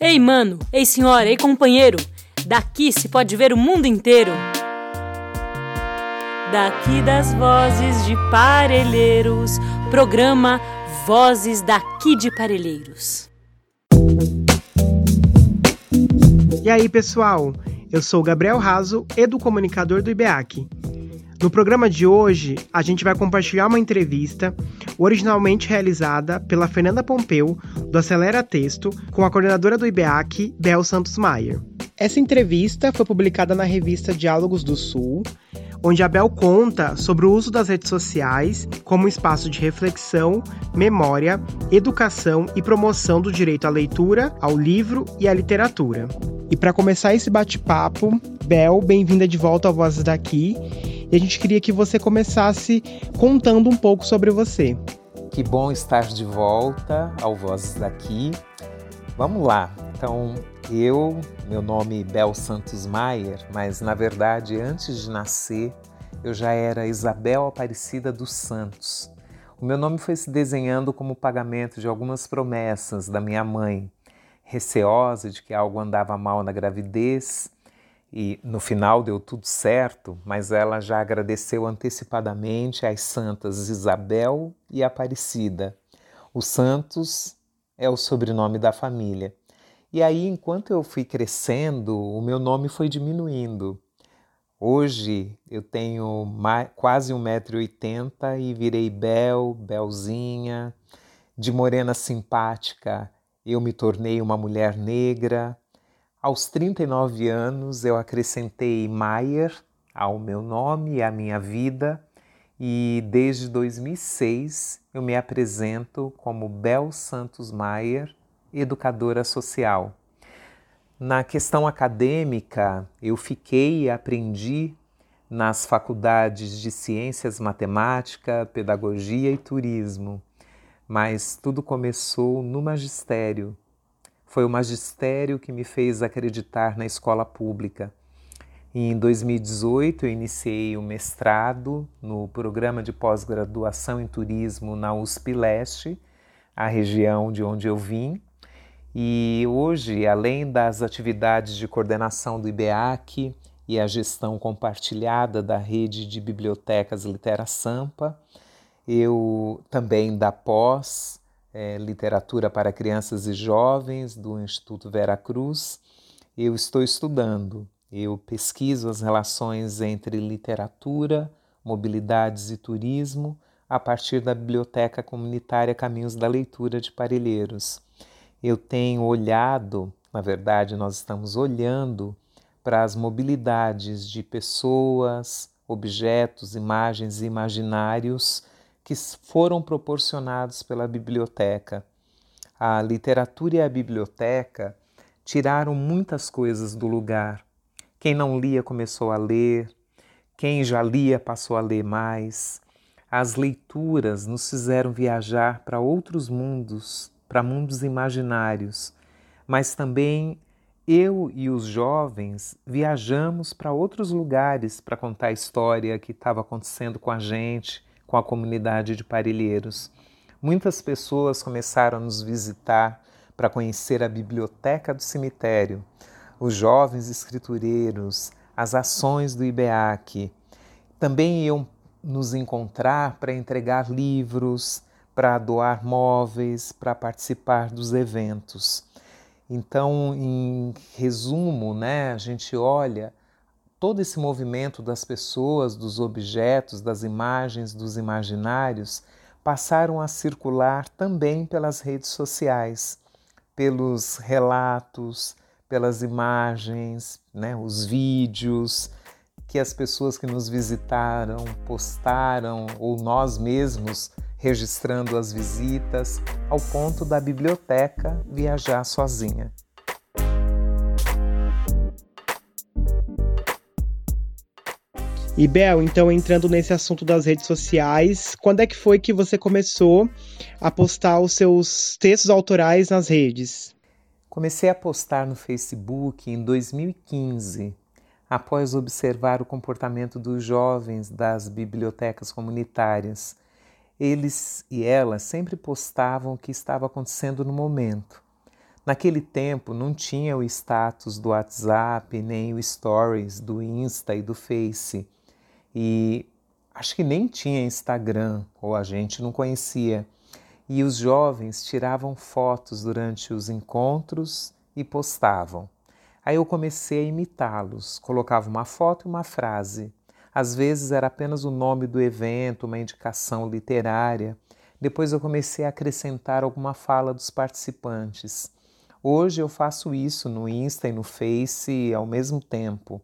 Ei, mano, ei, senhora, ei, companheiro, daqui se pode ver o mundo inteiro. Daqui das vozes de Parelheiros, programa Vozes daqui de Parelheiros. E aí, pessoal? Eu sou Gabriel Raso, educomunicador do IBEAC. No programa de hoje, a gente vai compartilhar uma entrevista originalmente realizada pela Fernanda Pompeu, do Acelera Texto, com a coordenadora do IBEAC, Bel Santos Maier. Essa entrevista foi publicada na revista Diálogos do Sul, onde a Bel conta sobre o uso das redes sociais como espaço de reflexão, memória, educação e promoção do direito à leitura, ao livro e à literatura. E para começar esse bate-papo, Bel, bem-vinda de volta ao Vozes daqui. E a gente queria que você começasse contando um pouco sobre você. Que bom estar de volta ao Vozes daqui. Vamos lá. Então, eu, meu nome é Bel Santos Maier, mas na verdade, antes de nascer, eu já era Isabel Aparecida dos Santos. O meu nome foi se desenhando como pagamento de algumas promessas da minha mãe, receosa de que algo andava mal na gravidez e no final deu tudo certo, mas ela já agradeceu antecipadamente às santas Isabel e Aparecida. O Santos é o sobrenome da família. E aí, enquanto eu fui crescendo, o meu nome foi diminuindo. Hoje eu tenho quase 1,80m e virei Bel, Belzinha. De morena simpática, eu me tornei uma mulher negra. Aos 39 anos, eu acrescentei Maier ao meu nome e à minha vida, e desde 2006 eu me apresento como Bel Santos Maier, educadora social. Na questão acadêmica, eu fiquei e aprendi nas faculdades de Ciências Matemática, Pedagogia e Turismo, mas tudo começou no magistério foi o magistério que me fez acreditar na escola pública. em 2018 eu iniciei o mestrado no programa de pós-graduação em turismo na USP Leste, a região de onde eu vim. E hoje, além das atividades de coordenação do IBEAC e a gestão compartilhada da rede de bibliotecas Litera Sampa, eu também da pós é, Literatura para Crianças e Jovens do Instituto Vera Cruz. Eu estou estudando, eu pesquiso as relações entre literatura, mobilidades e turismo a partir da Biblioteca Comunitária Caminhos da Leitura de Parelheiros. Eu tenho olhado, na verdade, nós estamos olhando para as mobilidades de pessoas, objetos, imagens e imaginários que foram proporcionados pela biblioteca. A literatura e a biblioteca tiraram muitas coisas do lugar. Quem não lia começou a ler, quem já lia passou a ler mais. As leituras nos fizeram viajar para outros mundos, para mundos imaginários, mas também eu e os jovens viajamos para outros lugares para contar a história que estava acontecendo com a gente, com a comunidade de Parilheiros. Muitas pessoas começaram a nos visitar para conhecer a biblioteca do cemitério, os jovens escritureiros, as ações do IBEAC. Também iam nos encontrar para entregar livros, para doar móveis, para participar dos eventos. Então, em resumo, né, a gente olha todo esse movimento das pessoas, dos objetos, das imagens, dos imaginários passaram a circular também pelas redes sociais, pelos relatos, pelas imagens, né, os vídeos que as pessoas que nos visitaram postaram ou nós mesmos registrando as visitas, ao ponto da biblioteca viajar sozinha. E Bel, então entrando nesse assunto das redes sociais, quando é que foi que você começou a postar os seus textos autorais nas redes? Comecei a postar no Facebook em 2015, após observar o comportamento dos jovens das bibliotecas comunitárias. Eles e elas sempre postavam o que estava acontecendo no momento. Naquele tempo não tinha o status do WhatsApp, nem o stories do Insta e do Face. E acho que nem tinha Instagram, ou a gente não conhecia. E os jovens tiravam fotos durante os encontros e postavam. Aí eu comecei a imitá-los, colocava uma foto e uma frase. Às vezes era apenas o nome do evento, uma indicação literária. Depois eu comecei a acrescentar alguma fala dos participantes. Hoje eu faço isso no Insta e no Face ao mesmo tempo.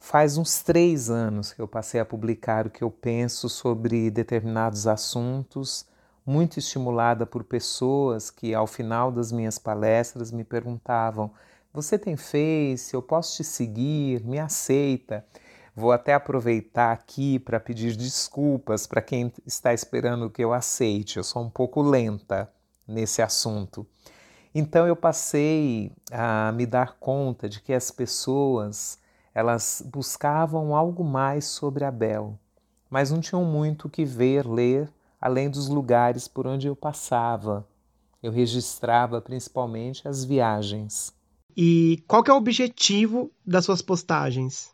Faz uns três anos que eu passei a publicar o que eu penso sobre determinados assuntos, muito estimulada por pessoas que, ao final das minhas palestras, me perguntavam: Você tem Face? Eu posso te seguir? Me aceita? Vou até aproveitar aqui para pedir desculpas para quem está esperando que eu aceite. Eu sou um pouco lenta nesse assunto. Então eu passei a me dar conta de que as pessoas elas buscavam algo mais sobre Abel, mas não tinham muito o que ver, ler, além dos lugares por onde eu passava. Eu registrava principalmente as viagens. E qual é o objetivo das suas postagens?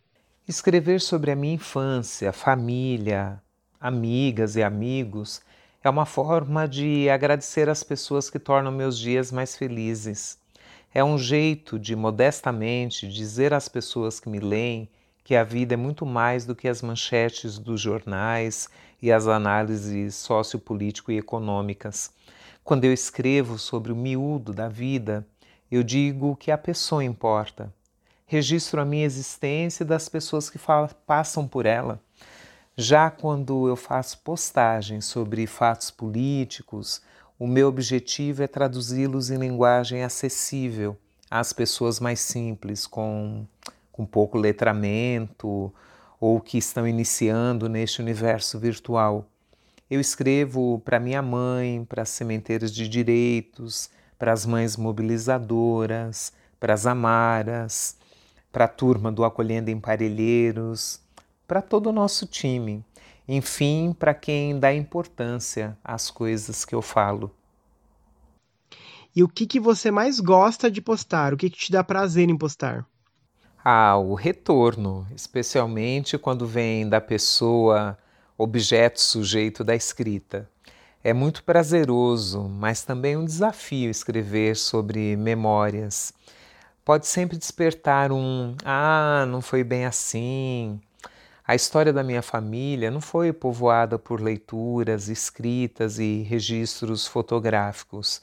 Escrever sobre a minha infância, família, amigas e amigos é uma forma de agradecer as pessoas que tornam meus dias mais felizes. É um jeito de modestamente dizer às pessoas que me leem que a vida é muito mais do que as manchetes dos jornais e as análises sociopolítico e econômicas. Quando eu escrevo sobre o miúdo da vida, eu digo que a pessoa importa registro a minha existência das pessoas que passam por ela. Já quando eu faço postagens sobre fatos políticos, o meu objetivo é traduzi-los em linguagem acessível às pessoas mais simples, com, com pouco letramento ou que estão iniciando neste universo virtual. Eu escrevo para minha mãe, para as sementeiras de direitos, para as mães mobilizadoras, para as amaras, para a turma do Acolhendo em Parelheiros, para todo o nosso time, enfim, para quem dá importância às coisas que eu falo. E o que, que você mais gosta de postar? O que, que te dá prazer em postar? Ah, o retorno, especialmente quando vem da pessoa objeto sujeito da escrita. É muito prazeroso, mas também um desafio escrever sobre memórias pode sempre despertar um: ah, não foi bem assim. A história da minha família não foi povoada por leituras, escritas e registros fotográficos.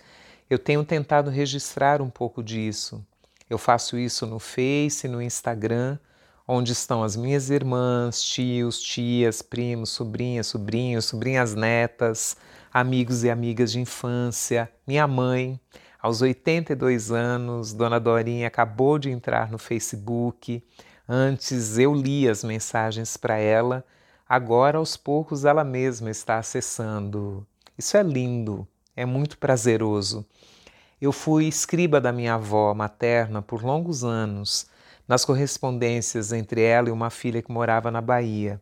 Eu tenho tentado registrar um pouco disso. Eu faço isso no Face, no Instagram, onde estão as minhas irmãs, tios, tias, primos, sobrinhas, sobrinhos, sobrinhas netas, amigos e amigas de infância, minha mãe. Aos 82 anos, Dona Dorinha acabou de entrar no Facebook. Antes eu li as mensagens para ela, agora aos poucos ela mesma está acessando. Isso é lindo, é muito prazeroso. Eu fui escriba da minha avó materna por longos anos, nas correspondências entre ela e uma filha que morava na Bahia.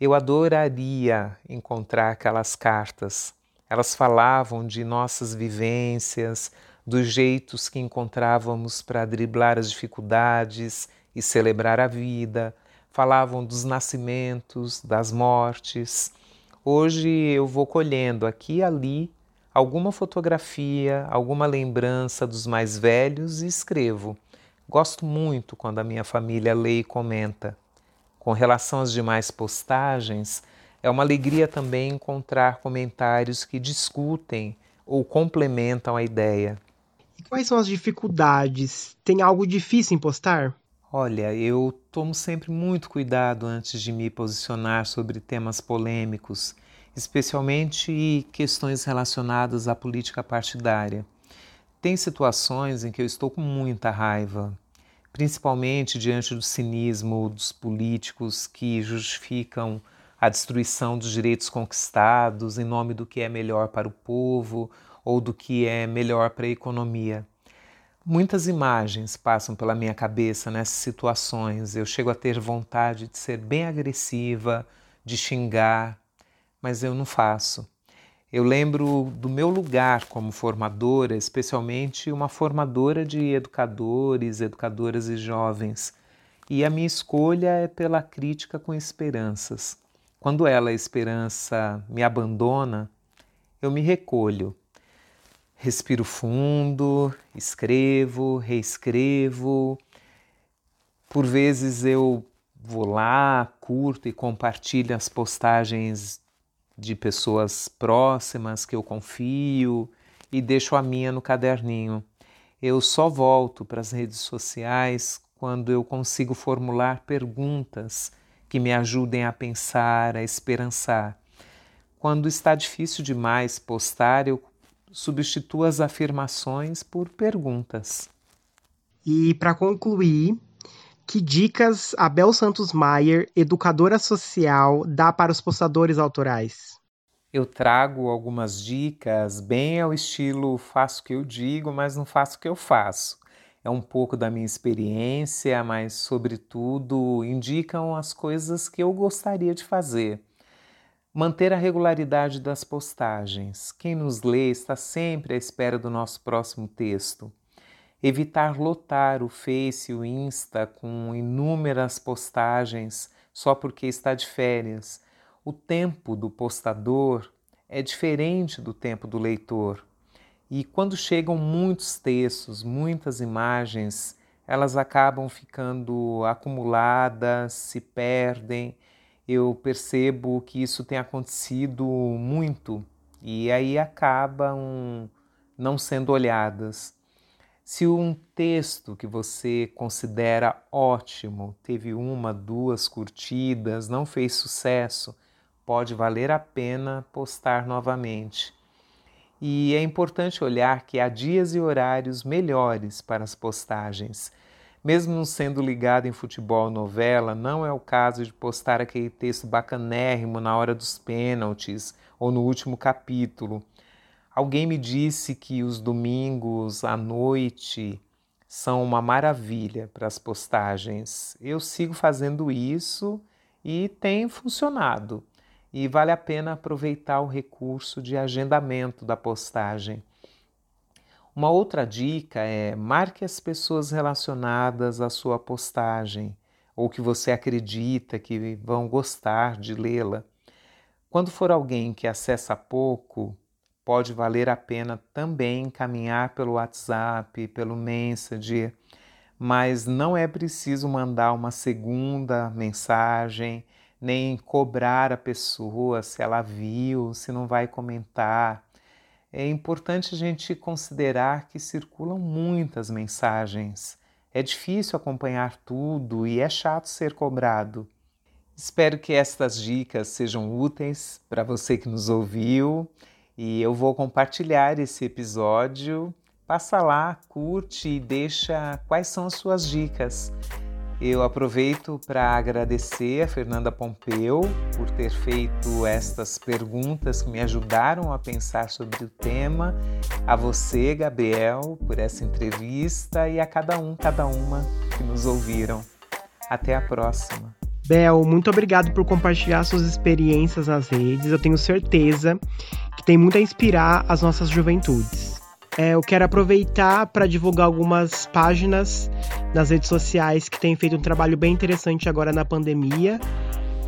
Eu adoraria encontrar aquelas cartas. Elas falavam de nossas vivências, dos jeitos que encontrávamos para driblar as dificuldades e celebrar a vida, falavam dos nascimentos, das mortes. Hoje eu vou colhendo aqui e ali alguma fotografia, alguma lembrança dos mais velhos e escrevo. Gosto muito quando a minha família lê e comenta. Com relação às demais postagens, é uma alegria também encontrar comentários que discutem ou complementam a ideia. E quais são as dificuldades? Tem algo difícil em postar? Olha, eu tomo sempre muito cuidado antes de me posicionar sobre temas polêmicos, especialmente questões relacionadas à política partidária. Tem situações em que eu estou com muita raiva, principalmente diante do cinismo dos políticos que justificam a destruição dos direitos conquistados em nome do que é melhor para o povo ou do que é melhor para a economia. Muitas imagens passam pela minha cabeça nessas situações. Eu chego a ter vontade de ser bem agressiva, de xingar, mas eu não faço. Eu lembro do meu lugar como formadora, especialmente uma formadora de educadores, educadoras e jovens. E a minha escolha é pela crítica com esperanças. Quando ela, a esperança, me abandona, eu me recolho. Respiro fundo, escrevo, reescrevo. Por vezes eu vou lá, curto e compartilho as postagens de pessoas próximas que eu confio e deixo a minha no caderninho. Eu só volto para as redes sociais quando eu consigo formular perguntas que me ajudem a pensar, a esperançar. Quando está difícil demais postar, eu substituo as afirmações por perguntas. E para concluir, que dicas a Bel Santos Maier, educadora social, dá para os postadores autorais? Eu trago algumas dicas bem ao estilo faço o que eu digo, mas não faço o que eu faço. É um pouco da minha experiência, mas, sobretudo, indicam as coisas que eu gostaria de fazer. Manter a regularidade das postagens. Quem nos lê está sempre à espera do nosso próximo texto evitar lotar o Face e o Insta com inúmeras postagens só porque está de férias. O tempo do postador é diferente do tempo do leitor. E quando chegam muitos textos, muitas imagens, elas acabam ficando acumuladas, se perdem. Eu percebo que isso tem acontecido muito e aí acabam não sendo olhadas. Se um texto que você considera ótimo teve uma, duas curtidas, não fez sucesso, pode valer a pena postar novamente. E é importante olhar que há dias e horários melhores para as postagens. Mesmo sendo ligado em futebol novela, não é o caso de postar aquele texto bacanérrimo na hora dos pênaltis ou no último capítulo. Alguém me disse que os domingos à noite são uma maravilha para as postagens. Eu sigo fazendo isso e tem funcionado. E vale a pena aproveitar o recurso de agendamento da postagem. Uma outra dica é marque as pessoas relacionadas à sua postagem ou que você acredita que vão gostar de lê-la. Quando for alguém que acessa pouco, pode valer a pena também encaminhar pelo WhatsApp, pelo Messenger, mas não é preciso mandar uma segunda mensagem, nem cobrar a pessoa se ela viu, se não vai comentar. É importante a gente considerar que circulam muitas mensagens. É difícil acompanhar tudo e é chato ser cobrado. Espero que estas dicas sejam úteis para você que nos ouviu e eu vou compartilhar esse episódio. Passa lá, curte e deixa quais são as suas dicas. Eu aproveito para agradecer a Fernanda Pompeu por ter feito estas perguntas que me ajudaram a pensar sobre o tema, a você, Gabriel, por essa entrevista e a cada um, cada uma que nos ouviram. Até a próxima. Bel, muito obrigado por compartilhar suas experiências nas redes. Eu tenho certeza que tem muito a inspirar as nossas juventudes. É, eu quero aproveitar para divulgar algumas páginas nas redes sociais que têm feito um trabalho bem interessante agora na pandemia.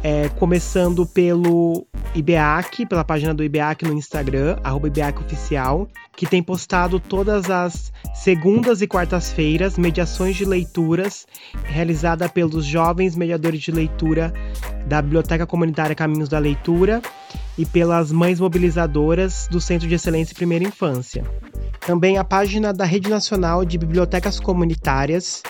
É, começando pelo IBEAC, pela página do IBEAC no Instagram, arroba IBEAC Oficial, que tem postado todas as segundas e quartas-feiras mediações de leituras realizada pelos jovens mediadores de leitura da Biblioteca Comunitária Caminhos da Leitura e pelas mães mobilizadoras do Centro de Excelência e Primeira Infância. Também a página da Rede Nacional de Bibliotecas Comunitárias,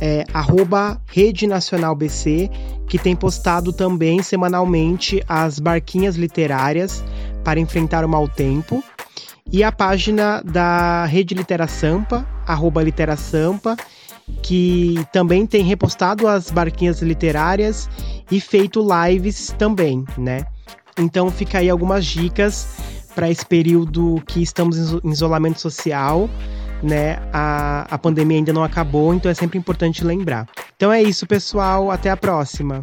é, arroba Rede Nacional BC, que tem postado também semanalmente as barquinhas literárias para enfrentar o mau tempo. E a página da Rede Litera Sampa, arroba Litera Sampa, que também tem repostado as barquinhas literárias e feito lives também, né? Então fica aí algumas dicas para esse período que estamos em isolamento social, né? A, a pandemia ainda não acabou, então é sempre importante lembrar. Então é isso, pessoal. Até a próxima.